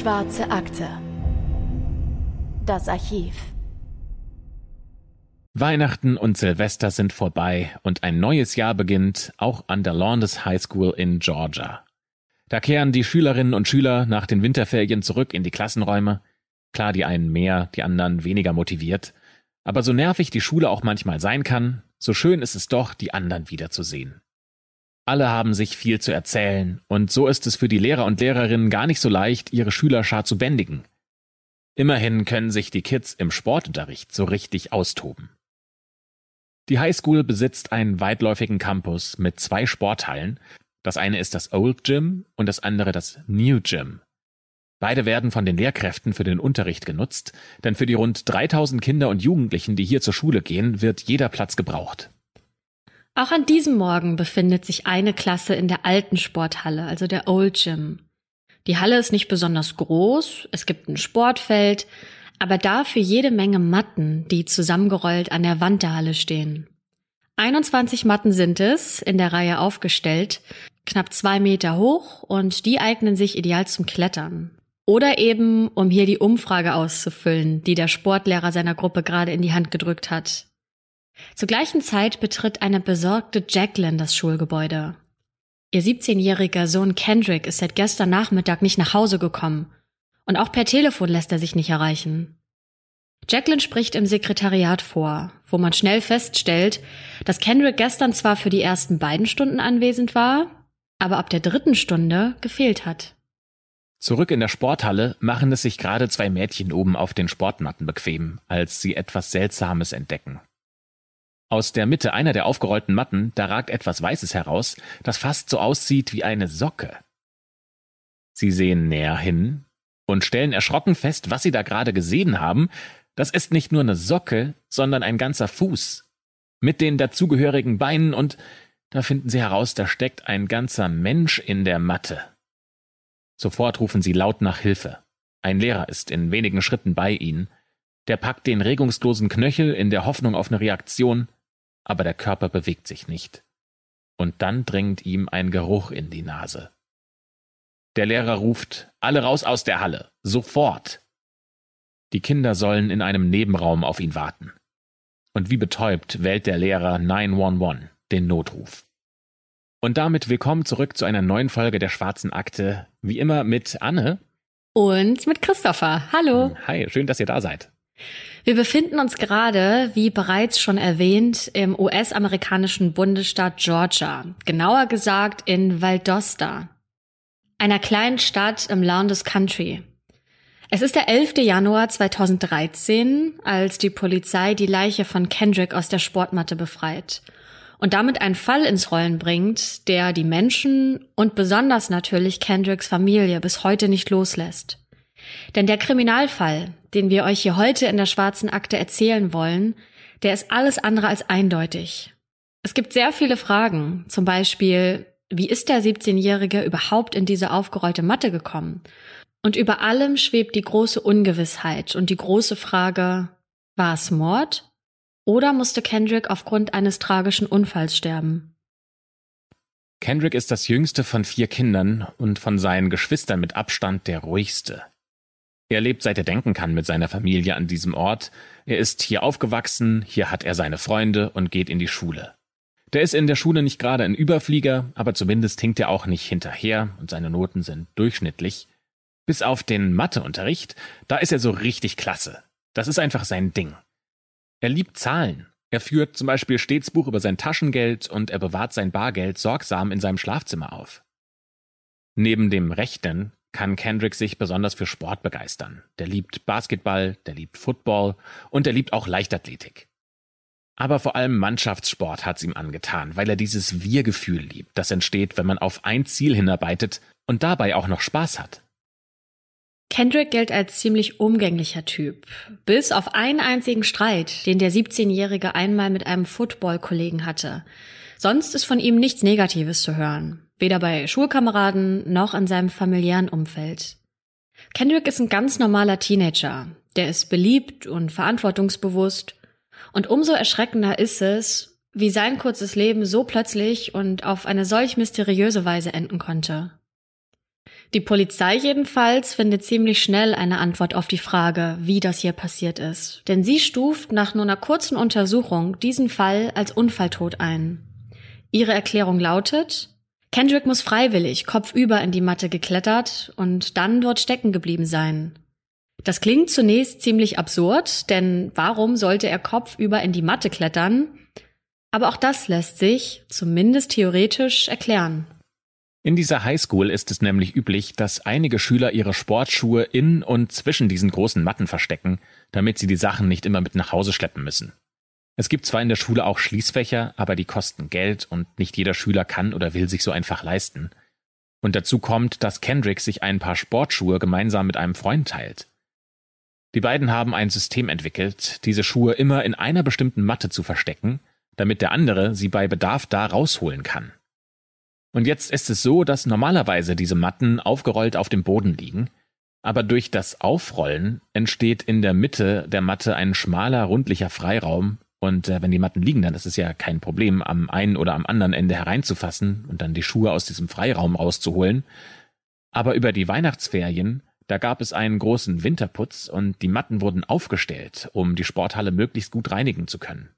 Schwarze Akte. Das Archiv. Weihnachten und Silvester sind vorbei und ein neues Jahr beginnt, auch an der Lowndes High School in Georgia. Da kehren die Schülerinnen und Schüler nach den Winterferien zurück in die Klassenräume. Klar, die einen mehr, die anderen weniger motiviert. Aber so nervig die Schule auch manchmal sein kann, so schön ist es doch, die anderen wiederzusehen. Alle haben sich viel zu erzählen, und so ist es für die Lehrer und Lehrerinnen gar nicht so leicht, ihre Schülerschar zu bändigen. Immerhin können sich die Kids im Sportunterricht so richtig austoben. Die Highschool besitzt einen weitläufigen Campus mit zwei Sporthallen. Das eine ist das Old Gym und das andere das New Gym. Beide werden von den Lehrkräften für den Unterricht genutzt, denn für die rund 3000 Kinder und Jugendlichen, die hier zur Schule gehen, wird jeder Platz gebraucht. Auch an diesem Morgen befindet sich eine Klasse in der alten Sporthalle, also der Old Gym. Die Halle ist nicht besonders groß, es gibt ein Sportfeld, aber dafür jede Menge Matten, die zusammengerollt an der Wand der Halle stehen. 21 Matten sind es, in der Reihe aufgestellt, knapp zwei Meter hoch und die eignen sich ideal zum Klettern. Oder eben, um hier die Umfrage auszufüllen, die der Sportlehrer seiner Gruppe gerade in die Hand gedrückt hat. Zur gleichen Zeit betritt eine besorgte Jacqueline das Schulgebäude. Ihr 17-jähriger Sohn Kendrick ist seit gestern Nachmittag nicht nach Hause gekommen. Und auch per Telefon lässt er sich nicht erreichen. Jacqueline spricht im Sekretariat vor, wo man schnell feststellt, dass Kendrick gestern zwar für die ersten beiden Stunden anwesend war, aber ab der dritten Stunde gefehlt hat. Zurück in der Sporthalle machen es sich gerade zwei Mädchen oben auf den Sportmatten bequem, als sie etwas Seltsames entdecken. Aus der Mitte einer der aufgerollten Matten, da ragt etwas Weißes heraus, das fast so aussieht wie eine Socke. Sie sehen näher hin und stellen erschrocken fest, was sie da gerade gesehen haben. Das ist nicht nur eine Socke, sondern ein ganzer Fuß. Mit den dazugehörigen Beinen und da finden sie heraus, da steckt ein ganzer Mensch in der Matte. Sofort rufen sie laut nach Hilfe. Ein Lehrer ist in wenigen Schritten bei ihnen. Der packt den regungslosen Knöchel in der Hoffnung auf eine Reaktion, aber der Körper bewegt sich nicht. Und dann dringt ihm ein Geruch in die Nase. Der Lehrer ruft, alle raus aus der Halle, sofort. Die Kinder sollen in einem Nebenraum auf ihn warten. Und wie betäubt wählt der Lehrer 911, den Notruf. Und damit willkommen zurück zu einer neuen Folge der Schwarzen Akte. Wie immer mit Anne. Und mit Christopher. Hallo. Hi, schön, dass ihr da seid. Wir befinden uns gerade, wie bereits schon erwähnt, im US-amerikanischen Bundesstaat Georgia. Genauer gesagt in Valdosta, einer kleinen Stadt im Lowndes Country. Es ist der 11. Januar 2013, als die Polizei die Leiche von Kendrick aus der Sportmatte befreit und damit einen Fall ins Rollen bringt, der die Menschen und besonders natürlich Kendricks Familie bis heute nicht loslässt. Denn der Kriminalfall, den wir euch hier heute in der schwarzen Akte erzählen wollen, der ist alles andere als eindeutig. Es gibt sehr viele Fragen, zum Beispiel, wie ist der 17-Jährige überhaupt in diese aufgerollte Matte gekommen? Und über allem schwebt die große Ungewissheit und die große Frage, war es Mord? Oder musste Kendrick aufgrund eines tragischen Unfalls sterben? Kendrick ist das jüngste von vier Kindern und von seinen Geschwistern mit Abstand der ruhigste. Er lebt seit er denken kann mit seiner Familie an diesem Ort. Er ist hier aufgewachsen, hier hat er seine Freunde und geht in die Schule. Der ist in der Schule nicht gerade ein Überflieger, aber zumindest hinkt er auch nicht hinterher und seine Noten sind durchschnittlich. Bis auf den Matheunterricht, da ist er so richtig klasse. Das ist einfach sein Ding. Er liebt Zahlen. Er führt zum Beispiel stets Buch über sein Taschengeld und er bewahrt sein Bargeld sorgsam in seinem Schlafzimmer auf. Neben dem Rechnen kann Kendrick sich besonders für Sport begeistern. Der liebt Basketball, der liebt Football und er liebt auch Leichtathletik. Aber vor allem Mannschaftssport hat's ihm angetan, weil er dieses Wir-Gefühl liebt, das entsteht, wenn man auf ein Ziel hinarbeitet und dabei auch noch Spaß hat. Kendrick gilt als ziemlich umgänglicher Typ. Bis auf einen einzigen Streit, den der 17-Jährige einmal mit einem Football-Kollegen hatte. Sonst ist von ihm nichts Negatives zu hören. Weder bei Schulkameraden noch in seinem familiären Umfeld. Kendrick ist ein ganz normaler Teenager. Der ist beliebt und verantwortungsbewusst. Und umso erschreckender ist es, wie sein kurzes Leben so plötzlich und auf eine solch mysteriöse Weise enden konnte. Die Polizei jedenfalls findet ziemlich schnell eine Antwort auf die Frage, wie das hier passiert ist. Denn sie stuft nach nur einer kurzen Untersuchung diesen Fall als Unfalltod ein. Ihre Erklärung lautet, Kendrick muss freiwillig kopfüber in die Matte geklettert und dann dort stecken geblieben sein. Das klingt zunächst ziemlich absurd, denn warum sollte er kopfüber in die Matte klettern? Aber auch das lässt sich, zumindest theoretisch, erklären. In dieser Highschool ist es nämlich üblich, dass einige Schüler ihre Sportschuhe in und zwischen diesen großen Matten verstecken, damit sie die Sachen nicht immer mit nach Hause schleppen müssen. Es gibt zwar in der Schule auch Schließfächer, aber die kosten Geld und nicht jeder Schüler kann oder will sich so einfach leisten. Und dazu kommt, dass Kendrick sich ein paar Sportschuhe gemeinsam mit einem Freund teilt. Die beiden haben ein System entwickelt, diese Schuhe immer in einer bestimmten Matte zu verstecken, damit der andere sie bei Bedarf da rausholen kann. Und jetzt ist es so, dass normalerweise diese Matten aufgerollt auf dem Boden liegen, aber durch das Aufrollen entsteht in der Mitte der Matte ein schmaler, rundlicher Freiraum, und äh, wenn die Matten liegen, dann ist es ja kein Problem, am einen oder am anderen Ende hereinzufassen und dann die Schuhe aus diesem Freiraum rauszuholen. Aber über die Weihnachtsferien, da gab es einen großen Winterputz und die Matten wurden aufgestellt, um die Sporthalle möglichst gut reinigen zu können.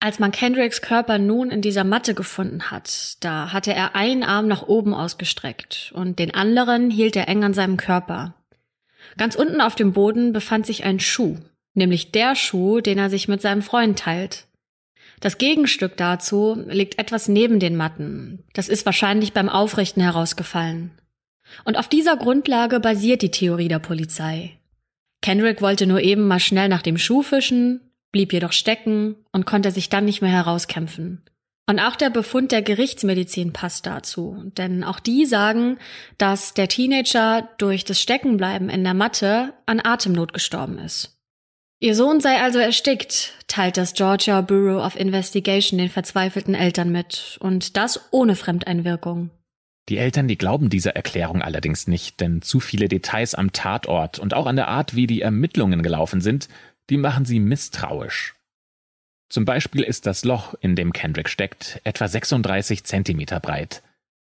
Als man Kendricks Körper nun in dieser Matte gefunden hat, da hatte er einen Arm nach oben ausgestreckt und den anderen hielt er eng an seinem Körper. Ganz unten auf dem Boden befand sich ein Schuh, nämlich der Schuh, den er sich mit seinem Freund teilt. Das Gegenstück dazu liegt etwas neben den Matten. Das ist wahrscheinlich beim Aufrichten herausgefallen. Und auf dieser Grundlage basiert die Theorie der Polizei. Kendrick wollte nur eben mal schnell nach dem Schuh fischen, blieb jedoch stecken und konnte sich dann nicht mehr herauskämpfen. Und auch der Befund der Gerichtsmedizin passt dazu, denn auch die sagen, dass der Teenager durch das Steckenbleiben in der Matte an Atemnot gestorben ist. Ihr Sohn sei also erstickt, teilt das Georgia Bureau of Investigation den verzweifelten Eltern mit, und das ohne Fremdeinwirkung. Die Eltern, die glauben dieser Erklärung allerdings nicht, denn zu viele Details am Tatort und auch an der Art, wie die Ermittlungen gelaufen sind, die machen sie misstrauisch. Zum Beispiel ist das Loch, in dem Kendrick steckt, etwa 36 Zentimeter breit.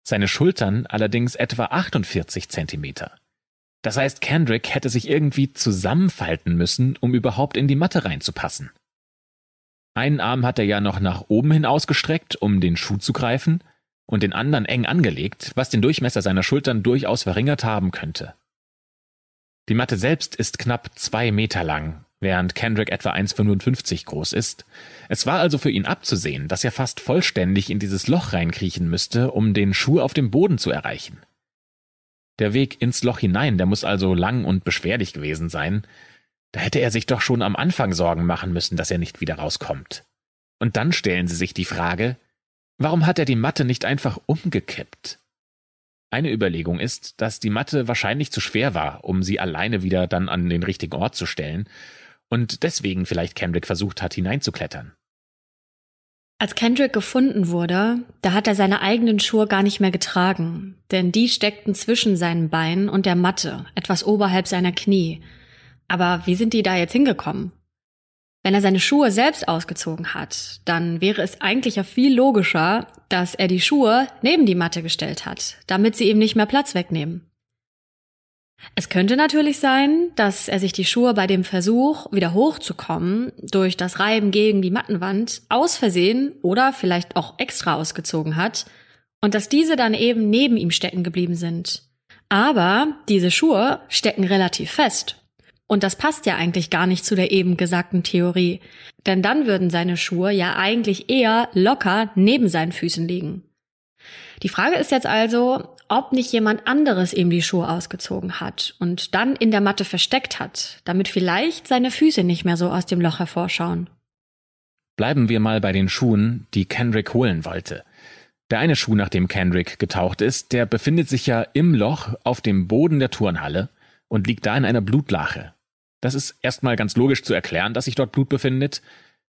Seine Schultern allerdings etwa 48 Zentimeter. Das heißt, Kendrick hätte sich irgendwie zusammenfalten müssen, um überhaupt in die Matte reinzupassen. Einen Arm hat er ja noch nach oben hin ausgestreckt, um den Schuh zu greifen, und den anderen eng angelegt, was den Durchmesser seiner Schultern durchaus verringert haben könnte. Die Matte selbst ist knapp zwei Meter lang während Kendrick etwa 1,55 groß ist. Es war also für ihn abzusehen, dass er fast vollständig in dieses Loch reinkriechen müsste, um den Schuh auf dem Boden zu erreichen. Der Weg ins Loch hinein, der muss also lang und beschwerlich gewesen sein. Da hätte er sich doch schon am Anfang Sorgen machen müssen, dass er nicht wieder rauskommt. Und dann stellen sie sich die Frage, warum hat er die Matte nicht einfach umgekippt? Eine Überlegung ist, dass die Matte wahrscheinlich zu schwer war, um sie alleine wieder dann an den richtigen Ort zu stellen, und deswegen vielleicht Kendrick versucht hat, hineinzuklettern. Als Kendrick gefunden wurde, da hat er seine eigenen Schuhe gar nicht mehr getragen, denn die steckten zwischen seinen Beinen und der Matte, etwas oberhalb seiner Knie. Aber wie sind die da jetzt hingekommen? Wenn er seine Schuhe selbst ausgezogen hat, dann wäre es eigentlich ja viel logischer, dass er die Schuhe neben die Matte gestellt hat, damit sie ihm nicht mehr Platz wegnehmen. Es könnte natürlich sein, dass er sich die Schuhe bei dem Versuch, wieder hochzukommen, durch das Reiben gegen die Mattenwand aus Versehen oder vielleicht auch extra ausgezogen hat und dass diese dann eben neben ihm stecken geblieben sind. Aber diese Schuhe stecken relativ fest. Und das passt ja eigentlich gar nicht zu der eben gesagten Theorie. Denn dann würden seine Schuhe ja eigentlich eher locker neben seinen Füßen liegen. Die Frage ist jetzt also, ob nicht jemand anderes ihm die Schuhe ausgezogen hat und dann in der Matte versteckt hat, damit vielleicht seine Füße nicht mehr so aus dem Loch hervorschauen. Bleiben wir mal bei den Schuhen, die Kendrick holen wollte. Der eine Schuh, nach dem Kendrick getaucht ist, der befindet sich ja im Loch auf dem Boden der Turnhalle und liegt da in einer Blutlache. Das ist erstmal ganz logisch zu erklären, dass sich dort Blut befindet,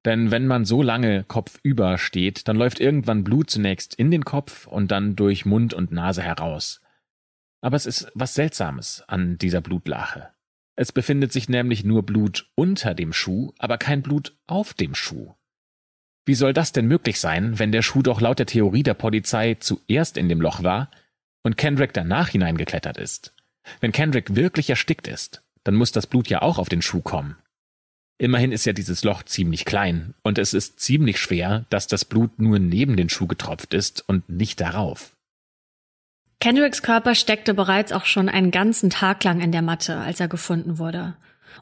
denn wenn man so lange kopfüber steht, dann läuft irgendwann Blut zunächst in den Kopf und dann durch Mund und Nase heraus. Aber es ist was Seltsames an dieser Blutlache. Es befindet sich nämlich nur Blut unter dem Schuh, aber kein Blut auf dem Schuh. Wie soll das denn möglich sein, wenn der Schuh doch laut der Theorie der Polizei zuerst in dem Loch war und Kendrick danach hineingeklettert ist. Wenn Kendrick wirklich erstickt ist, dann muss das Blut ja auch auf den Schuh kommen. Immerhin ist ja dieses Loch ziemlich klein und es ist ziemlich schwer, dass das Blut nur neben den Schuh getropft ist und nicht darauf. Kendricks Körper steckte bereits auch schon einen ganzen Tag lang in der Matte, als er gefunden wurde.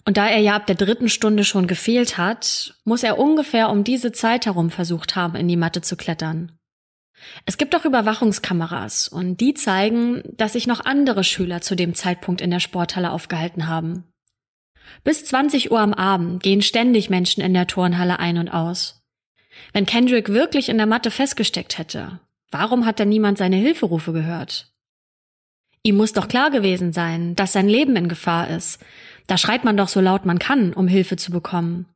Und da er ja ab der dritten Stunde schon gefehlt hat, muss er ungefähr um diese Zeit herum versucht haben, in die Matte zu klettern. Es gibt auch Überwachungskameras und die zeigen, dass sich noch andere Schüler zu dem Zeitpunkt in der Sporthalle aufgehalten haben. Bis 20 Uhr am Abend gehen ständig Menschen in der Turnhalle ein und aus. Wenn Kendrick wirklich in der Matte festgesteckt hätte, warum hat dann niemand seine Hilferufe gehört? Ihm muss doch klar gewesen sein, dass sein Leben in Gefahr ist. Da schreit man doch so laut man kann, um Hilfe zu bekommen.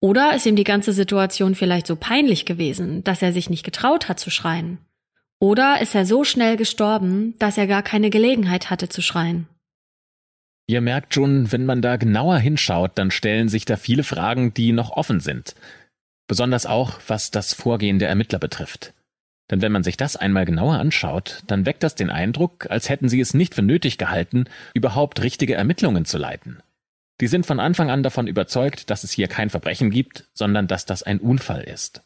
Oder ist ihm die ganze Situation vielleicht so peinlich gewesen, dass er sich nicht getraut hat zu schreien? Oder ist er so schnell gestorben, dass er gar keine Gelegenheit hatte zu schreien? Ihr merkt schon, wenn man da genauer hinschaut, dann stellen sich da viele Fragen, die noch offen sind. Besonders auch, was das Vorgehen der Ermittler betrifft. Denn wenn man sich das einmal genauer anschaut, dann weckt das den Eindruck, als hätten sie es nicht für nötig gehalten, überhaupt richtige Ermittlungen zu leiten. Die sind von Anfang an davon überzeugt, dass es hier kein Verbrechen gibt, sondern dass das ein Unfall ist.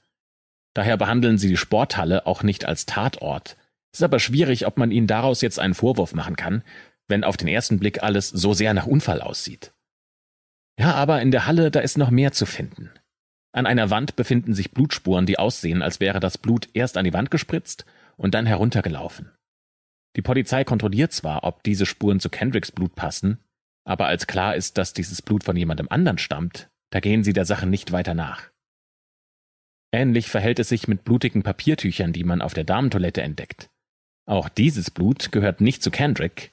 Daher behandeln sie die Sporthalle auch nicht als Tatort. Es ist aber schwierig, ob man ihnen daraus jetzt einen Vorwurf machen kann, wenn auf den ersten Blick alles so sehr nach Unfall aussieht. Ja, aber in der Halle, da ist noch mehr zu finden. An einer Wand befinden sich Blutspuren, die aussehen, als wäre das Blut erst an die Wand gespritzt und dann heruntergelaufen. Die Polizei kontrolliert zwar, ob diese Spuren zu Kendricks Blut passen, aber als klar ist, dass dieses Blut von jemandem anderen stammt, da gehen sie der Sache nicht weiter nach. Ähnlich verhält es sich mit blutigen Papiertüchern, die man auf der Damentoilette entdeckt. Auch dieses Blut gehört nicht zu Kendrick.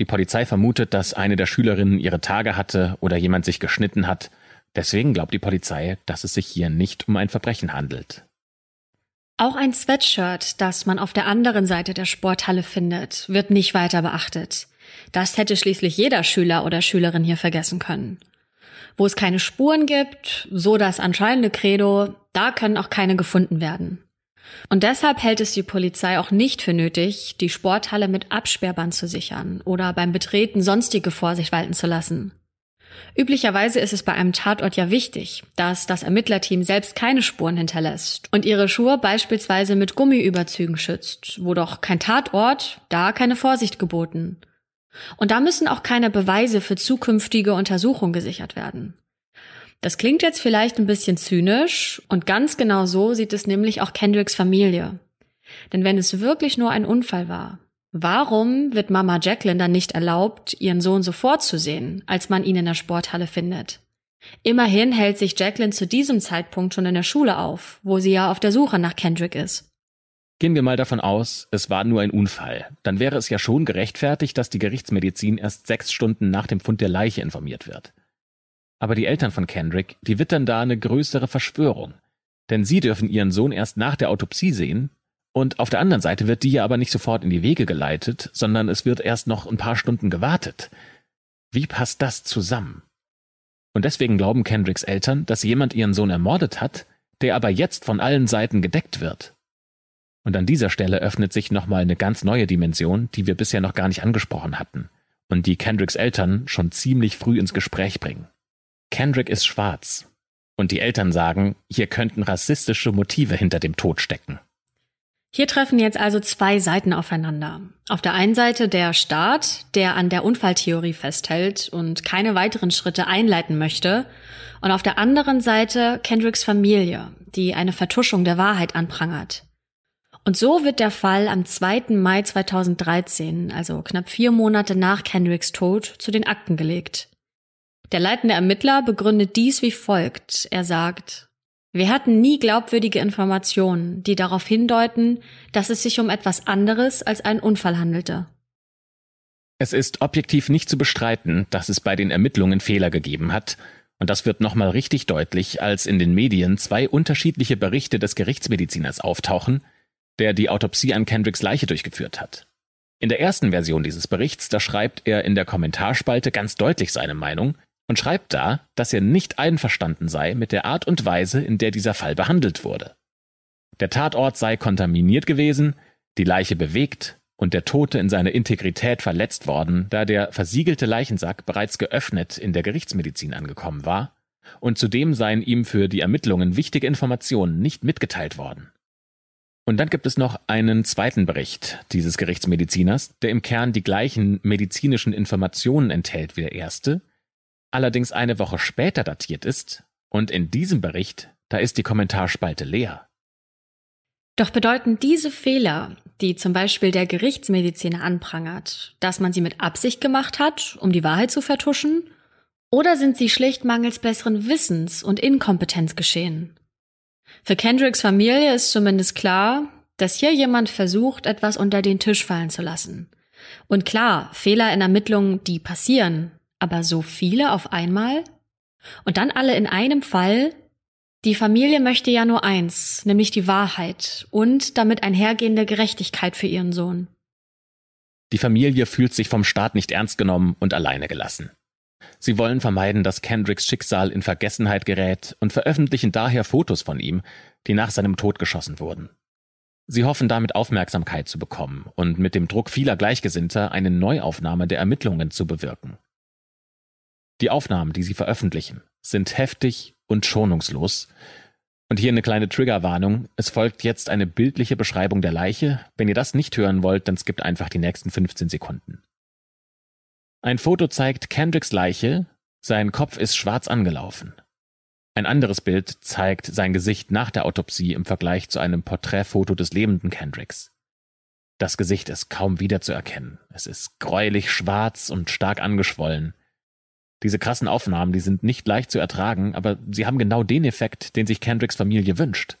Die Polizei vermutet, dass eine der Schülerinnen ihre Tage hatte oder jemand sich geschnitten hat. Deswegen glaubt die Polizei, dass es sich hier nicht um ein Verbrechen handelt. Auch ein Sweatshirt, das man auf der anderen Seite der Sporthalle findet, wird nicht weiter beachtet. Das hätte schließlich jeder Schüler oder Schülerin hier vergessen können. Wo es keine Spuren gibt, so das anscheinende Credo, da können auch keine gefunden werden. Und deshalb hält es die Polizei auch nicht für nötig, die Sporthalle mit Absperrband zu sichern oder beim Betreten sonstige Vorsicht walten zu lassen. Üblicherweise ist es bei einem Tatort ja wichtig, dass das Ermittlerteam selbst keine Spuren hinterlässt und ihre Schuhe beispielsweise mit Gummiüberzügen schützt, wo doch kein Tatort, da keine Vorsicht geboten. Und da müssen auch keine Beweise für zukünftige Untersuchungen gesichert werden. Das klingt jetzt vielleicht ein bisschen zynisch und ganz genau so sieht es nämlich auch Kendricks Familie. Denn wenn es wirklich nur ein Unfall war, warum wird Mama Jacqueline dann nicht erlaubt, ihren Sohn sofort zu sehen, als man ihn in der Sporthalle findet? Immerhin hält sich Jacqueline zu diesem Zeitpunkt schon in der Schule auf, wo sie ja auf der Suche nach Kendrick ist. Gehen wir mal davon aus, es war nur ein Unfall. Dann wäre es ja schon gerechtfertigt, dass die Gerichtsmedizin erst sechs Stunden nach dem Fund der Leiche informiert wird. Aber die Eltern von Kendrick, die wittern da eine größere Verschwörung. Denn sie dürfen ihren Sohn erst nach der Autopsie sehen, und auf der anderen Seite wird die ja aber nicht sofort in die Wege geleitet, sondern es wird erst noch ein paar Stunden gewartet. Wie passt das zusammen? Und deswegen glauben Kendricks Eltern, dass jemand ihren Sohn ermordet hat, der aber jetzt von allen Seiten gedeckt wird. Und an dieser Stelle öffnet sich nochmal eine ganz neue Dimension, die wir bisher noch gar nicht angesprochen hatten und die Kendricks Eltern schon ziemlich früh ins Gespräch bringen. Kendrick ist schwarz. Und die Eltern sagen, hier könnten rassistische Motive hinter dem Tod stecken. Hier treffen jetzt also zwei Seiten aufeinander. Auf der einen Seite der Staat, der an der Unfalltheorie festhält und keine weiteren Schritte einleiten möchte. Und auf der anderen Seite Kendricks Familie, die eine Vertuschung der Wahrheit anprangert. Und so wird der Fall am 2. Mai 2013, also knapp vier Monate nach Kendricks Tod, zu den Akten gelegt. Der leitende Ermittler begründet dies wie folgt. Er sagt, wir hatten nie glaubwürdige Informationen, die darauf hindeuten, dass es sich um etwas anderes als einen Unfall handelte. Es ist objektiv nicht zu bestreiten, dass es bei den Ermittlungen Fehler gegeben hat, und das wird nochmal richtig deutlich, als in den Medien zwei unterschiedliche Berichte des Gerichtsmediziners auftauchen, der die Autopsie an Kendricks Leiche durchgeführt hat. In der ersten Version dieses Berichts, da schreibt er in der Kommentarspalte ganz deutlich seine Meinung und schreibt da, dass er nicht einverstanden sei mit der Art und Weise, in der dieser Fall behandelt wurde. Der Tatort sei kontaminiert gewesen, die Leiche bewegt und der Tote in seiner Integrität verletzt worden, da der versiegelte Leichensack bereits geöffnet in der Gerichtsmedizin angekommen war, und zudem seien ihm für die Ermittlungen wichtige Informationen nicht mitgeteilt worden. Und dann gibt es noch einen zweiten Bericht dieses Gerichtsmediziners, der im Kern die gleichen medizinischen Informationen enthält wie der erste, allerdings eine Woche später datiert ist, und in diesem Bericht, da ist die Kommentarspalte leer. Doch bedeuten diese Fehler, die zum Beispiel der Gerichtsmediziner anprangert, dass man sie mit Absicht gemacht hat, um die Wahrheit zu vertuschen? Oder sind sie schlicht mangels besseren Wissens und Inkompetenz geschehen? Für Kendricks Familie ist zumindest klar, dass hier jemand versucht, etwas unter den Tisch fallen zu lassen. Und klar, Fehler in Ermittlungen, die passieren, aber so viele auf einmal? Und dann alle in einem Fall? Die Familie möchte ja nur eins, nämlich die Wahrheit und damit einhergehende Gerechtigkeit für ihren Sohn. Die Familie fühlt sich vom Staat nicht ernst genommen und alleine gelassen. Sie wollen vermeiden, dass Kendricks Schicksal in Vergessenheit gerät und veröffentlichen daher Fotos von ihm, die nach seinem Tod geschossen wurden. Sie hoffen damit Aufmerksamkeit zu bekommen und mit dem Druck vieler Gleichgesinnter eine Neuaufnahme der Ermittlungen zu bewirken. Die Aufnahmen, die sie veröffentlichen, sind heftig und schonungslos. Und hier eine kleine Triggerwarnung. Es folgt jetzt eine bildliche Beschreibung der Leiche. Wenn ihr das nicht hören wollt, dann skippt einfach die nächsten 15 Sekunden. Ein Foto zeigt Kendricks Leiche, sein Kopf ist schwarz angelaufen. Ein anderes Bild zeigt sein Gesicht nach der Autopsie im Vergleich zu einem Porträtfoto des lebenden Kendricks. Das Gesicht ist kaum wiederzuerkennen. Es ist gräulich schwarz und stark angeschwollen. Diese krassen Aufnahmen, die sind nicht leicht zu ertragen, aber sie haben genau den Effekt, den sich Kendricks Familie wünscht.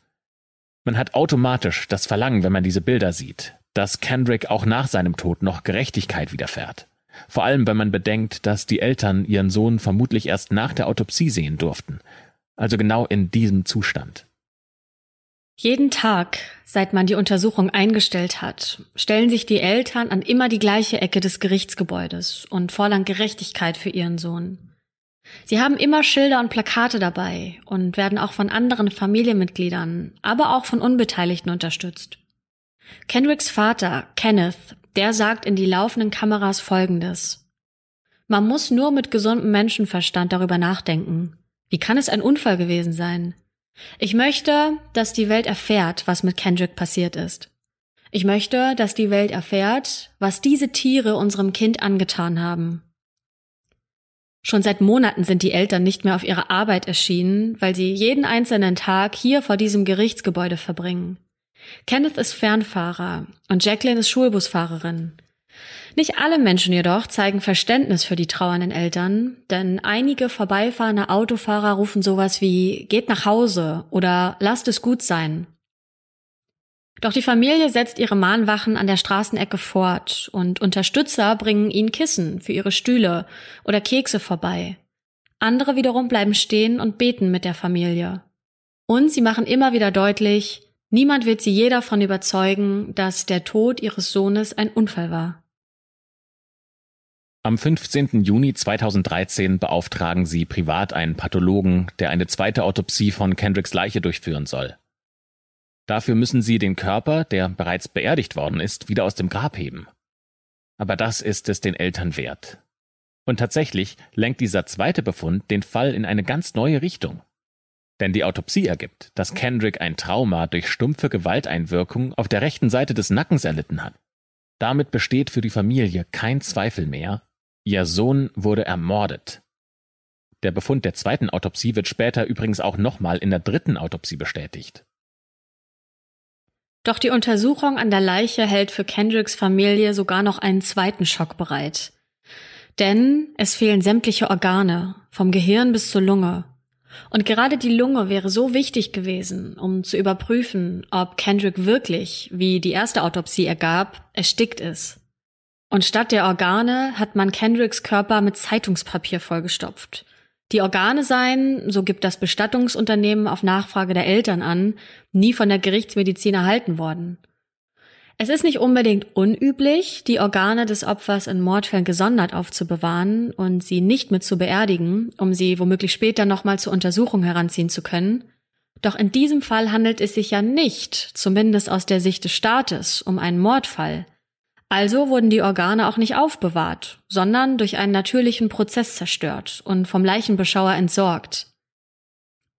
Man hat automatisch das Verlangen, wenn man diese Bilder sieht, dass Kendrick auch nach seinem Tod noch Gerechtigkeit widerfährt. Vor allem, wenn man bedenkt, dass die Eltern ihren Sohn vermutlich erst nach der Autopsie sehen durften. Also genau in diesem Zustand. Jeden Tag, seit man die Untersuchung eingestellt hat, stellen sich die Eltern an immer die gleiche Ecke des Gerichtsgebäudes und fordern Gerechtigkeit für ihren Sohn. Sie haben immer Schilder und Plakate dabei und werden auch von anderen Familienmitgliedern, aber auch von Unbeteiligten unterstützt. Kendricks Vater, Kenneth, der sagt in die laufenden Kameras Folgendes. Man muss nur mit gesundem Menschenverstand darüber nachdenken. Wie kann es ein Unfall gewesen sein? Ich möchte, dass die Welt erfährt, was mit Kendrick passiert ist. Ich möchte, dass die Welt erfährt, was diese Tiere unserem Kind angetan haben. Schon seit Monaten sind die Eltern nicht mehr auf ihre Arbeit erschienen, weil sie jeden einzelnen Tag hier vor diesem Gerichtsgebäude verbringen. Kenneth ist Fernfahrer und Jacqueline ist Schulbusfahrerin. Nicht alle Menschen jedoch zeigen Verständnis für die trauernden Eltern, denn einige vorbeifahrende Autofahrer rufen sowas wie geht nach Hause oder lasst es gut sein. Doch die Familie setzt ihre Mahnwachen an der Straßenecke fort und Unterstützer bringen ihnen Kissen für ihre Stühle oder Kekse vorbei. Andere wiederum bleiben stehen und beten mit der Familie. Und sie machen immer wieder deutlich, Niemand wird sie je davon überzeugen, dass der Tod ihres Sohnes ein Unfall war. Am 15. Juni 2013 beauftragen sie privat einen Pathologen, der eine zweite Autopsie von Kendricks Leiche durchführen soll. Dafür müssen sie den Körper, der bereits beerdigt worden ist, wieder aus dem Grab heben. Aber das ist es den Eltern wert. Und tatsächlich lenkt dieser zweite Befund den Fall in eine ganz neue Richtung. Denn die Autopsie ergibt, dass Kendrick ein Trauma durch stumpfe Gewalteinwirkung auf der rechten Seite des Nackens erlitten hat. Damit besteht für die Familie kein Zweifel mehr, ihr Sohn wurde ermordet. Der Befund der zweiten Autopsie wird später übrigens auch nochmal in der dritten Autopsie bestätigt. Doch die Untersuchung an der Leiche hält für Kendricks Familie sogar noch einen zweiten Schock bereit. Denn es fehlen sämtliche Organe, vom Gehirn bis zur Lunge. Und gerade die Lunge wäre so wichtig gewesen, um zu überprüfen, ob Kendrick wirklich, wie die erste Autopsie ergab, erstickt ist. Und statt der Organe hat man Kendricks Körper mit Zeitungspapier vollgestopft. Die Organe seien, so gibt das Bestattungsunternehmen auf Nachfrage der Eltern an, nie von der Gerichtsmedizin erhalten worden. Es ist nicht unbedingt unüblich, die Organe des Opfers in Mordfällen gesondert aufzubewahren und sie nicht mit zu beerdigen, um sie womöglich später nochmal zur Untersuchung heranziehen zu können. Doch in diesem Fall handelt es sich ja nicht, zumindest aus der Sicht des Staates, um einen Mordfall. Also wurden die Organe auch nicht aufbewahrt, sondern durch einen natürlichen Prozess zerstört und vom Leichenbeschauer entsorgt.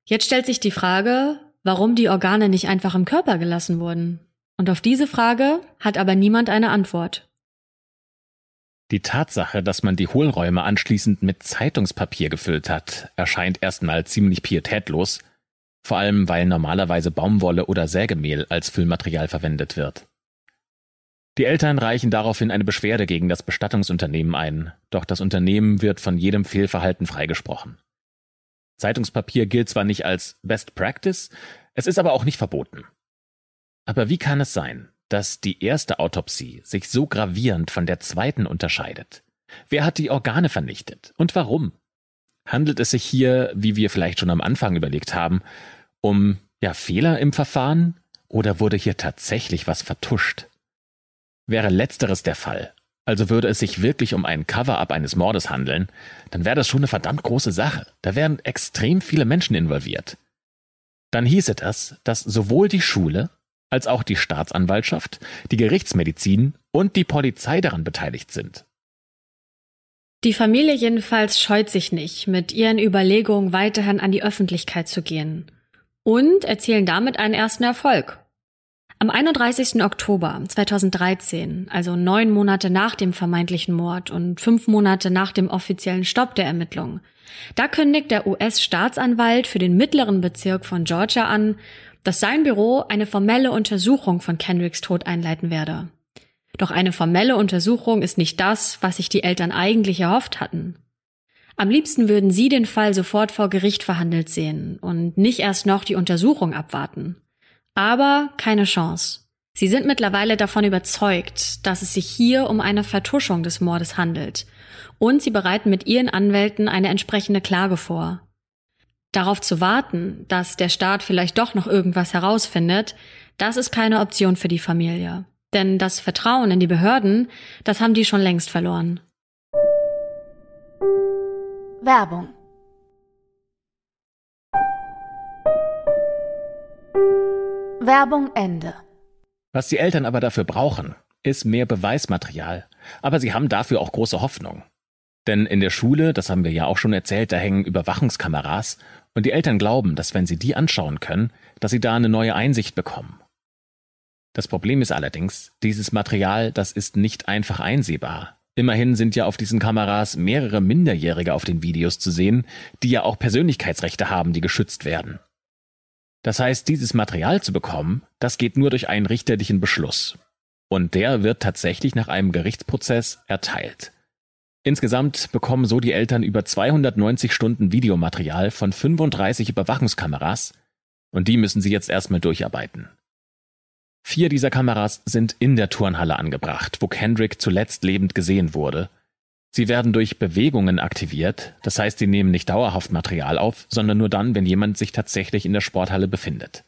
Jetzt stellt sich die Frage, warum die Organe nicht einfach im Körper gelassen wurden. Und auf diese Frage hat aber niemand eine Antwort. Die Tatsache, dass man die Hohlräume anschließend mit Zeitungspapier gefüllt hat, erscheint erstmal ziemlich pietätlos, vor allem weil normalerweise Baumwolle oder Sägemehl als Füllmaterial verwendet wird. Die Eltern reichen daraufhin eine Beschwerde gegen das Bestattungsunternehmen ein, doch das Unternehmen wird von jedem Fehlverhalten freigesprochen. Zeitungspapier gilt zwar nicht als Best Practice, es ist aber auch nicht verboten. Aber wie kann es sein, dass die erste Autopsie sich so gravierend von der zweiten unterscheidet? Wer hat die Organe vernichtet und warum? Handelt es sich hier, wie wir vielleicht schon am Anfang überlegt haben, um ja Fehler im Verfahren oder wurde hier tatsächlich was vertuscht? Wäre letzteres der Fall, also würde es sich wirklich um ein Cover-up eines Mordes handeln, dann wäre das schon eine verdammt große Sache. Da wären extrem viele Menschen involviert. Dann hieße das, dass sowohl die Schule als auch die Staatsanwaltschaft, die Gerichtsmedizin und die Polizei daran beteiligt sind. Die Familie jedenfalls scheut sich nicht, mit ihren Überlegungen weiterhin an die Öffentlichkeit zu gehen und erzielen damit einen ersten Erfolg. Am 31. Oktober 2013, also neun Monate nach dem vermeintlichen Mord und fünf Monate nach dem offiziellen Stopp der Ermittlungen, da kündigt der US-Staatsanwalt für den mittleren Bezirk von Georgia an, dass sein Büro eine formelle Untersuchung von Kendricks Tod einleiten werde. Doch eine formelle Untersuchung ist nicht das, was sich die Eltern eigentlich erhofft hatten. Am liebsten würden sie den Fall sofort vor Gericht verhandelt sehen und nicht erst noch die Untersuchung abwarten. Aber keine Chance. Sie sind mittlerweile davon überzeugt, dass es sich hier um eine Vertuschung des Mordes handelt, und sie bereiten mit ihren Anwälten eine entsprechende Klage vor. Darauf zu warten, dass der Staat vielleicht doch noch irgendwas herausfindet, das ist keine Option für die Familie. Denn das Vertrauen in die Behörden, das haben die schon längst verloren. Werbung Werbung Ende. Was die Eltern aber dafür brauchen, ist mehr Beweismaterial. Aber sie haben dafür auch große Hoffnung. Denn in der Schule, das haben wir ja auch schon erzählt, da hängen Überwachungskameras und die Eltern glauben, dass wenn sie die anschauen können, dass sie da eine neue Einsicht bekommen. Das Problem ist allerdings, dieses Material, das ist nicht einfach einsehbar. Immerhin sind ja auf diesen Kameras mehrere Minderjährige auf den Videos zu sehen, die ja auch Persönlichkeitsrechte haben, die geschützt werden. Das heißt, dieses Material zu bekommen, das geht nur durch einen richterlichen Beschluss. Und der wird tatsächlich nach einem Gerichtsprozess erteilt. Insgesamt bekommen so die Eltern über 290 Stunden Videomaterial von 35 Überwachungskameras und die müssen sie jetzt erstmal durcharbeiten. Vier dieser Kameras sind in der Turnhalle angebracht, wo Kendrick zuletzt lebend gesehen wurde Sie werden durch Bewegungen aktiviert, das heißt, sie nehmen nicht dauerhaft Material auf, sondern nur dann, wenn jemand sich tatsächlich in der Sporthalle befindet.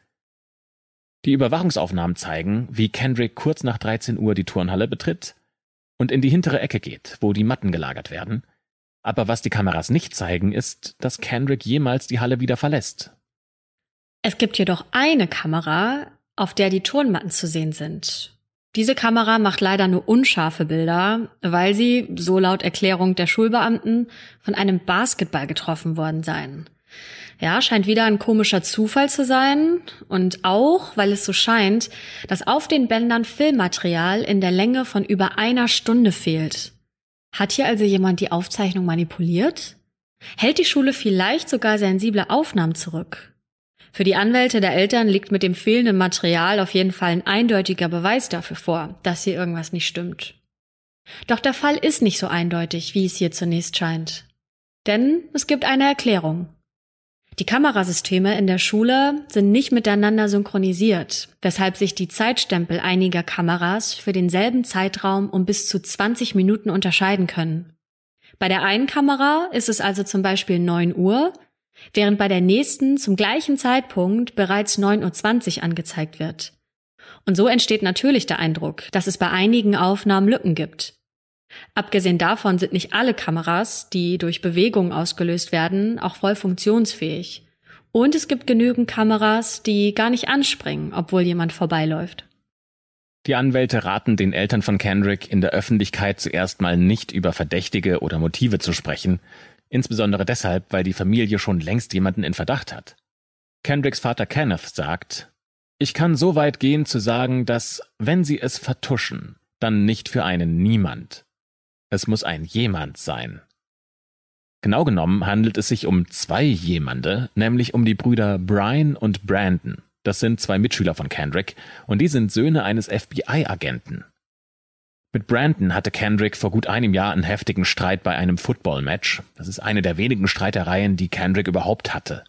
Die Überwachungsaufnahmen zeigen, wie Kendrick kurz nach 13 Uhr die Turnhalle betritt und in die hintere Ecke geht, wo die Matten gelagert werden. Aber was die Kameras nicht zeigen, ist, dass Kendrick jemals die Halle wieder verlässt. Es gibt jedoch eine Kamera, auf der die Turnmatten zu sehen sind. Diese Kamera macht leider nur unscharfe Bilder, weil sie, so laut Erklärung der Schulbeamten, von einem Basketball getroffen worden seien. Ja, scheint wieder ein komischer Zufall zu sein und auch, weil es so scheint, dass auf den Bändern Filmmaterial in der Länge von über einer Stunde fehlt. Hat hier also jemand die Aufzeichnung manipuliert? Hält die Schule vielleicht sogar sensible Aufnahmen zurück? Für die Anwälte der Eltern liegt mit dem fehlenden Material auf jeden Fall ein eindeutiger Beweis dafür vor, dass hier irgendwas nicht stimmt. Doch der Fall ist nicht so eindeutig, wie es hier zunächst scheint. Denn es gibt eine Erklärung. Die Kamerasysteme in der Schule sind nicht miteinander synchronisiert, weshalb sich die Zeitstempel einiger Kameras für denselben Zeitraum um bis zu 20 Minuten unterscheiden können. Bei der einen Kamera ist es also zum Beispiel 9 Uhr, während bei der nächsten zum gleichen Zeitpunkt bereits 9.20 Uhr angezeigt wird. Und so entsteht natürlich der Eindruck, dass es bei einigen Aufnahmen Lücken gibt. Abgesehen davon sind nicht alle Kameras, die durch Bewegung ausgelöst werden, auch voll funktionsfähig. Und es gibt genügend Kameras, die gar nicht anspringen, obwohl jemand vorbeiläuft. Die Anwälte raten den Eltern von Kendrick, in der Öffentlichkeit zuerst mal nicht über Verdächtige oder Motive zu sprechen, insbesondere deshalb, weil die Familie schon längst jemanden in Verdacht hat. Kendricks Vater Kenneth sagt, ich kann so weit gehen zu sagen, dass, wenn sie es vertuschen, dann nicht für einen Niemand. Es muss ein Jemand sein. Genau genommen handelt es sich um zwei Jemande, nämlich um die Brüder Brian und Brandon. Das sind zwei Mitschüler von Kendrick und die sind Söhne eines FBI-Agenten. Mit Brandon hatte Kendrick vor gut einem Jahr einen heftigen Streit bei einem Football-Match. Das ist eine der wenigen Streitereien, die Kendrick überhaupt hatte.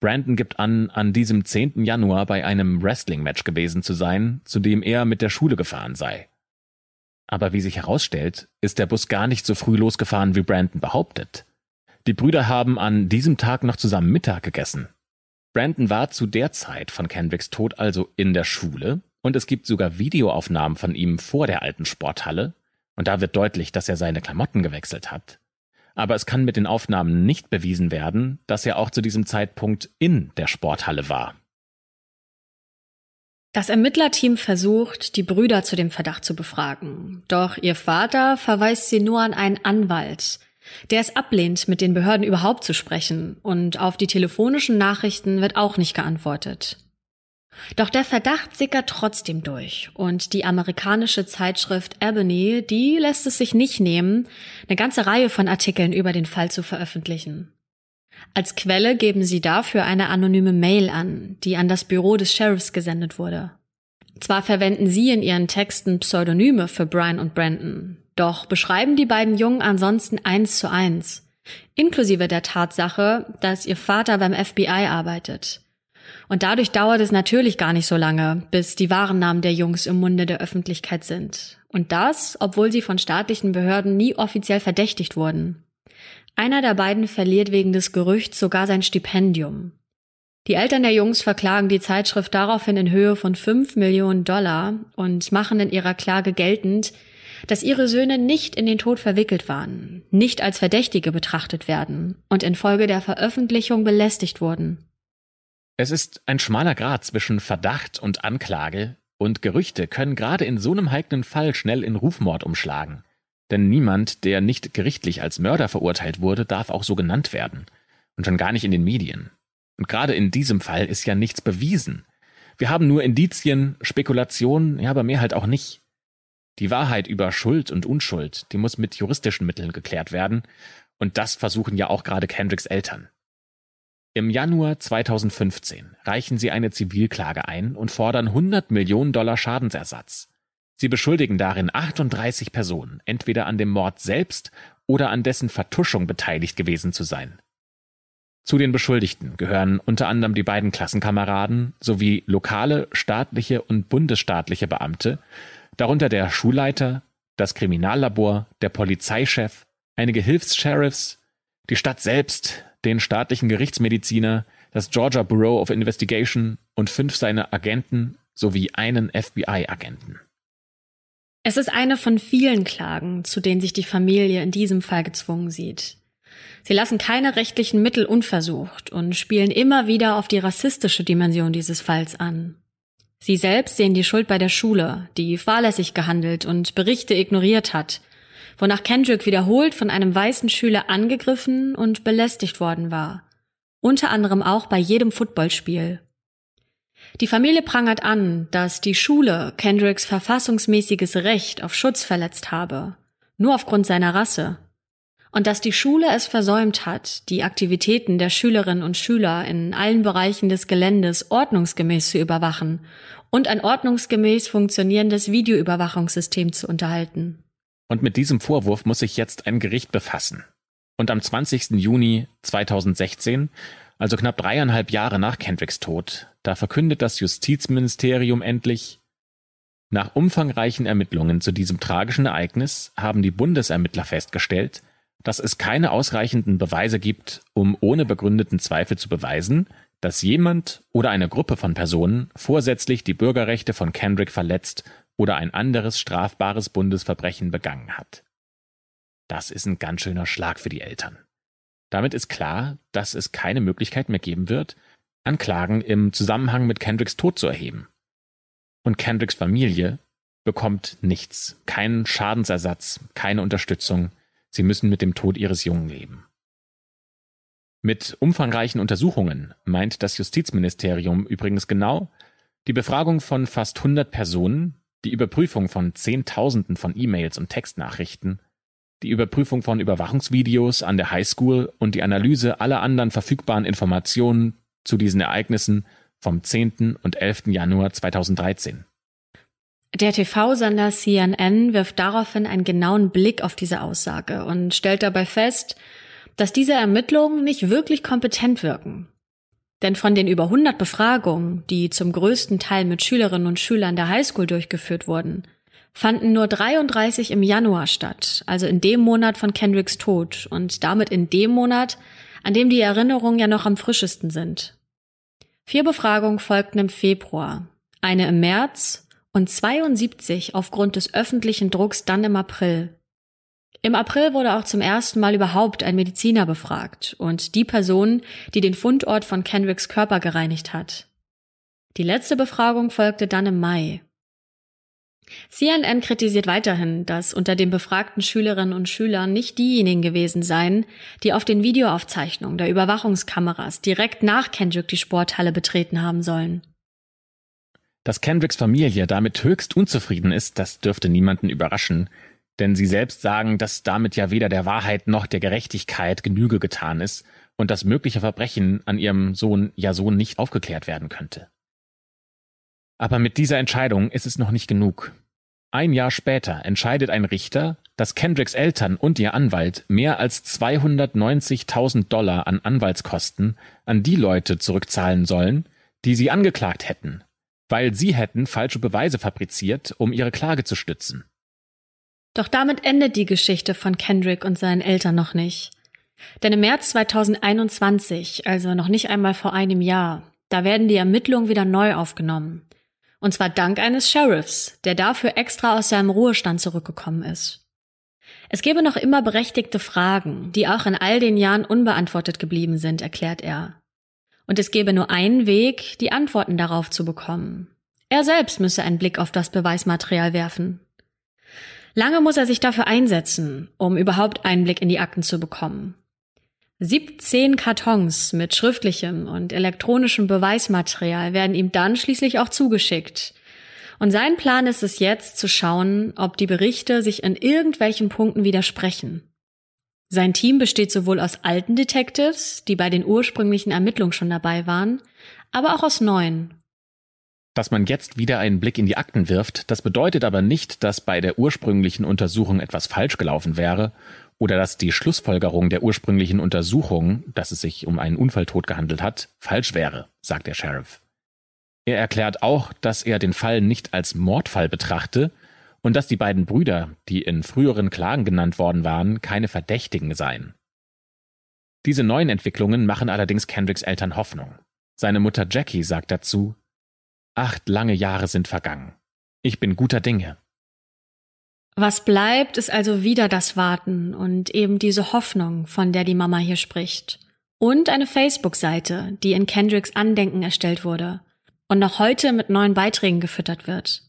Brandon gibt an, an diesem 10. Januar bei einem Wrestling-Match gewesen zu sein, zu dem er mit der Schule gefahren sei. Aber wie sich herausstellt, ist der Bus gar nicht so früh losgefahren, wie Brandon behauptet. Die Brüder haben an diesem Tag noch zusammen Mittag gegessen. Brandon war zu der Zeit von Kendricks Tod also in der Schule und es gibt sogar Videoaufnahmen von ihm vor der alten Sporthalle und da wird deutlich, dass er seine Klamotten gewechselt hat aber es kann mit den Aufnahmen nicht bewiesen werden, dass er auch zu diesem Zeitpunkt in der Sporthalle war. Das Ermittlerteam versucht, die Brüder zu dem Verdacht zu befragen. Doch ihr Vater verweist sie nur an einen Anwalt, der es ablehnt, mit den Behörden überhaupt zu sprechen, und auf die telefonischen Nachrichten wird auch nicht geantwortet. Doch der Verdacht sickert trotzdem durch und die amerikanische Zeitschrift Ebony, die lässt es sich nicht nehmen, eine ganze Reihe von Artikeln über den Fall zu veröffentlichen. Als Quelle geben sie dafür eine anonyme Mail an, die an das Büro des Sheriffs gesendet wurde. Zwar verwenden sie in ihren Texten Pseudonyme für Brian und Brandon, doch beschreiben die beiden Jungen ansonsten eins zu eins, inklusive der Tatsache, dass ihr Vater beim FBI arbeitet und dadurch dauert es natürlich gar nicht so lange, bis die wahren Namen der Jungs im Munde der Öffentlichkeit sind. Und das, obwohl sie von staatlichen Behörden nie offiziell verdächtigt wurden. Einer der beiden verliert wegen des Gerüchts sogar sein Stipendium. Die Eltern der Jungs verklagen die Zeitschrift daraufhin in Höhe von 5 Millionen Dollar und machen in ihrer Klage geltend, dass ihre Söhne nicht in den Tod verwickelt waren, nicht als Verdächtige betrachtet werden und infolge der Veröffentlichung belästigt wurden. Es ist ein schmaler Grad zwischen Verdacht und Anklage, und Gerüchte können gerade in so einem heiklen Fall schnell in Rufmord umschlagen. Denn niemand, der nicht gerichtlich als Mörder verurteilt wurde, darf auch so genannt werden. Und schon gar nicht in den Medien. Und gerade in diesem Fall ist ja nichts bewiesen. Wir haben nur Indizien, Spekulationen, ja, aber mehr halt auch nicht. Die Wahrheit über Schuld und Unschuld, die muss mit juristischen Mitteln geklärt werden. Und das versuchen ja auch gerade Kendricks Eltern. Im Januar 2015 reichen sie eine Zivilklage ein und fordern 100 Millionen Dollar Schadensersatz. Sie beschuldigen darin 38 Personen, entweder an dem Mord selbst oder an dessen Vertuschung beteiligt gewesen zu sein. Zu den Beschuldigten gehören unter anderem die beiden Klassenkameraden sowie lokale, staatliche und bundesstaatliche Beamte, darunter der Schulleiter, das Kriminallabor, der Polizeichef, einige Hilfs-Sheriffs, die Stadt selbst, den staatlichen Gerichtsmediziner, das Georgia Bureau of Investigation und fünf seiner Agenten sowie einen FBI-Agenten. Es ist eine von vielen Klagen, zu denen sich die Familie in diesem Fall gezwungen sieht. Sie lassen keine rechtlichen Mittel unversucht und spielen immer wieder auf die rassistische Dimension dieses Falls an. Sie selbst sehen die Schuld bei der Schule, die fahrlässig gehandelt und Berichte ignoriert hat, wonach Kendrick wiederholt von einem weißen Schüler angegriffen und belästigt worden war. Unter anderem auch bei jedem Footballspiel. Die Familie prangert an, dass die Schule Kendricks verfassungsmäßiges Recht auf Schutz verletzt habe, nur aufgrund seiner Rasse. Und dass die Schule es versäumt hat, die Aktivitäten der Schülerinnen und Schüler in allen Bereichen des Geländes ordnungsgemäß zu überwachen und ein ordnungsgemäß funktionierendes Videoüberwachungssystem zu unterhalten. Und mit diesem Vorwurf muss sich jetzt ein Gericht befassen. Und am 20. Juni 2016, also knapp dreieinhalb Jahre nach Kendricks Tod, da verkündet das Justizministerium endlich, nach umfangreichen Ermittlungen zu diesem tragischen Ereignis haben die Bundesermittler festgestellt, dass es keine ausreichenden Beweise gibt, um ohne begründeten Zweifel zu beweisen, dass jemand oder eine Gruppe von Personen vorsätzlich die Bürgerrechte von Kendrick verletzt oder ein anderes strafbares Bundesverbrechen begangen hat. Das ist ein ganz schöner Schlag für die Eltern. Damit ist klar, dass es keine Möglichkeit mehr geben wird, Anklagen im Zusammenhang mit Kendricks Tod zu erheben. Und Kendricks Familie bekommt nichts, keinen Schadensersatz, keine Unterstützung. Sie müssen mit dem Tod ihres Jungen leben. Mit umfangreichen Untersuchungen meint das Justizministerium übrigens genau die Befragung von fast 100 Personen, die Überprüfung von Zehntausenden von E-Mails und Textnachrichten, die Überprüfung von Überwachungsvideos an der Highschool und die Analyse aller anderen verfügbaren Informationen zu diesen Ereignissen vom 10. und 11. Januar 2013. Der TV-Sender CNN wirft daraufhin einen genauen Blick auf diese Aussage und stellt dabei fest, dass diese Ermittlungen nicht wirklich kompetent wirken. Denn von den über 100 Befragungen, die zum größten Teil mit Schülerinnen und Schülern der Highschool durchgeführt wurden, fanden nur 33 im Januar statt, also in dem Monat von Kendricks Tod und damit in dem Monat, an dem die Erinnerungen ja noch am frischesten sind. Vier Befragungen folgten im Februar, eine im März und 72 aufgrund des öffentlichen Drucks dann im April. Im April wurde auch zum ersten Mal überhaupt ein Mediziner befragt und die Person, die den Fundort von Kendricks Körper gereinigt hat. Die letzte Befragung folgte dann im Mai. CNN kritisiert weiterhin, dass unter den befragten Schülerinnen und Schülern nicht diejenigen gewesen seien, die auf den Videoaufzeichnungen der Überwachungskameras direkt nach Kendrick die Sporthalle betreten haben sollen. Dass Kendricks Familie damit höchst unzufrieden ist, das dürfte niemanden überraschen, denn sie selbst sagen, dass damit ja weder der Wahrheit noch der Gerechtigkeit Genüge getan ist und das mögliche Verbrechen an ihrem Sohn ja so nicht aufgeklärt werden könnte. Aber mit dieser Entscheidung ist es noch nicht genug. Ein Jahr später entscheidet ein Richter, dass Kendricks Eltern und ihr Anwalt mehr als 290.000 Dollar an Anwaltskosten an die Leute zurückzahlen sollen, die sie angeklagt hätten, weil sie hätten falsche Beweise fabriziert, um ihre Klage zu stützen. Doch damit endet die Geschichte von Kendrick und seinen Eltern noch nicht. Denn im März 2021, also noch nicht einmal vor einem Jahr, da werden die Ermittlungen wieder neu aufgenommen. Und zwar dank eines Sheriffs, der dafür extra aus seinem Ruhestand zurückgekommen ist. Es gebe noch immer berechtigte Fragen, die auch in all den Jahren unbeantwortet geblieben sind, erklärt er. Und es gebe nur einen Weg, die Antworten darauf zu bekommen. Er selbst müsse einen Blick auf das Beweismaterial werfen. Lange muss er sich dafür einsetzen, um überhaupt einen Blick in die Akten zu bekommen. 17 Kartons mit schriftlichem und elektronischem Beweismaterial werden ihm dann schließlich auch zugeschickt. Und sein Plan ist es jetzt zu schauen, ob die Berichte sich in irgendwelchen Punkten widersprechen. Sein Team besteht sowohl aus alten Detectives, die bei den ursprünglichen Ermittlungen schon dabei waren, aber auch aus neuen. Dass man jetzt wieder einen Blick in die Akten wirft, das bedeutet aber nicht, dass bei der ursprünglichen Untersuchung etwas falsch gelaufen wäre oder dass die Schlussfolgerung der ursprünglichen Untersuchung, dass es sich um einen Unfalltod gehandelt hat, falsch wäre, sagt der Sheriff. Er erklärt auch, dass er den Fall nicht als Mordfall betrachte und dass die beiden Brüder, die in früheren Klagen genannt worden waren, keine Verdächtigen seien. Diese neuen Entwicklungen machen allerdings Kendricks Eltern Hoffnung. Seine Mutter Jackie sagt dazu, Acht lange Jahre sind vergangen. Ich bin guter Dinge. Was bleibt, ist also wieder das Warten und eben diese Hoffnung, von der die Mama hier spricht. Und eine Facebook-Seite, die in Kendricks Andenken erstellt wurde und noch heute mit neuen Beiträgen gefüttert wird.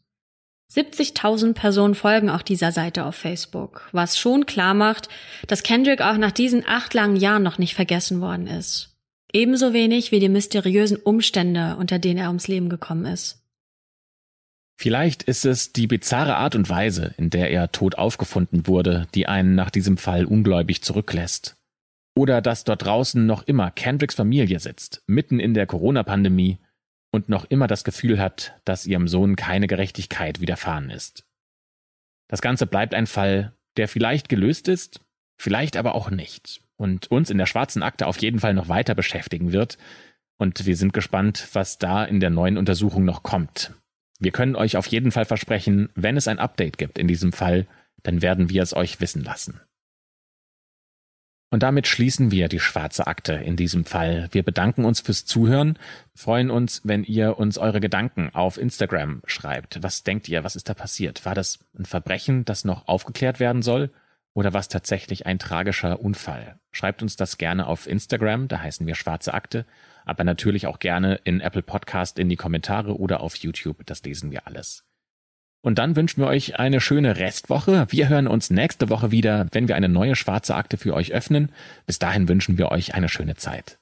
70.000 Personen folgen auch dieser Seite auf Facebook, was schon klar macht, dass Kendrick auch nach diesen acht langen Jahren noch nicht vergessen worden ist. Ebenso wenig wie die mysteriösen Umstände, unter denen er ums Leben gekommen ist. Vielleicht ist es die bizarre Art und Weise, in der er tot aufgefunden wurde, die einen nach diesem Fall ungläubig zurücklässt. Oder dass dort draußen noch immer Kendricks Familie sitzt, mitten in der Corona-Pandemie und noch immer das Gefühl hat, dass ihrem Sohn keine Gerechtigkeit widerfahren ist. Das Ganze bleibt ein Fall, der vielleicht gelöst ist, vielleicht aber auch nicht und uns in der schwarzen Akte auf jeden Fall noch weiter beschäftigen wird. Und wir sind gespannt, was da in der neuen Untersuchung noch kommt. Wir können euch auf jeden Fall versprechen, wenn es ein Update gibt in diesem Fall, dann werden wir es euch wissen lassen. Und damit schließen wir die schwarze Akte in diesem Fall. Wir bedanken uns fürs Zuhören, freuen uns, wenn ihr uns eure Gedanken auf Instagram schreibt. Was denkt ihr, was ist da passiert? War das ein Verbrechen, das noch aufgeklärt werden soll? Oder was tatsächlich ein tragischer Unfall? Schreibt uns das gerne auf Instagram, da heißen wir Schwarze Akte, aber natürlich auch gerne in Apple Podcast in die Kommentare oder auf YouTube, das lesen wir alles. Und dann wünschen wir euch eine schöne Restwoche. Wir hören uns nächste Woche wieder, wenn wir eine neue schwarze Akte für euch öffnen. Bis dahin wünschen wir euch eine schöne Zeit.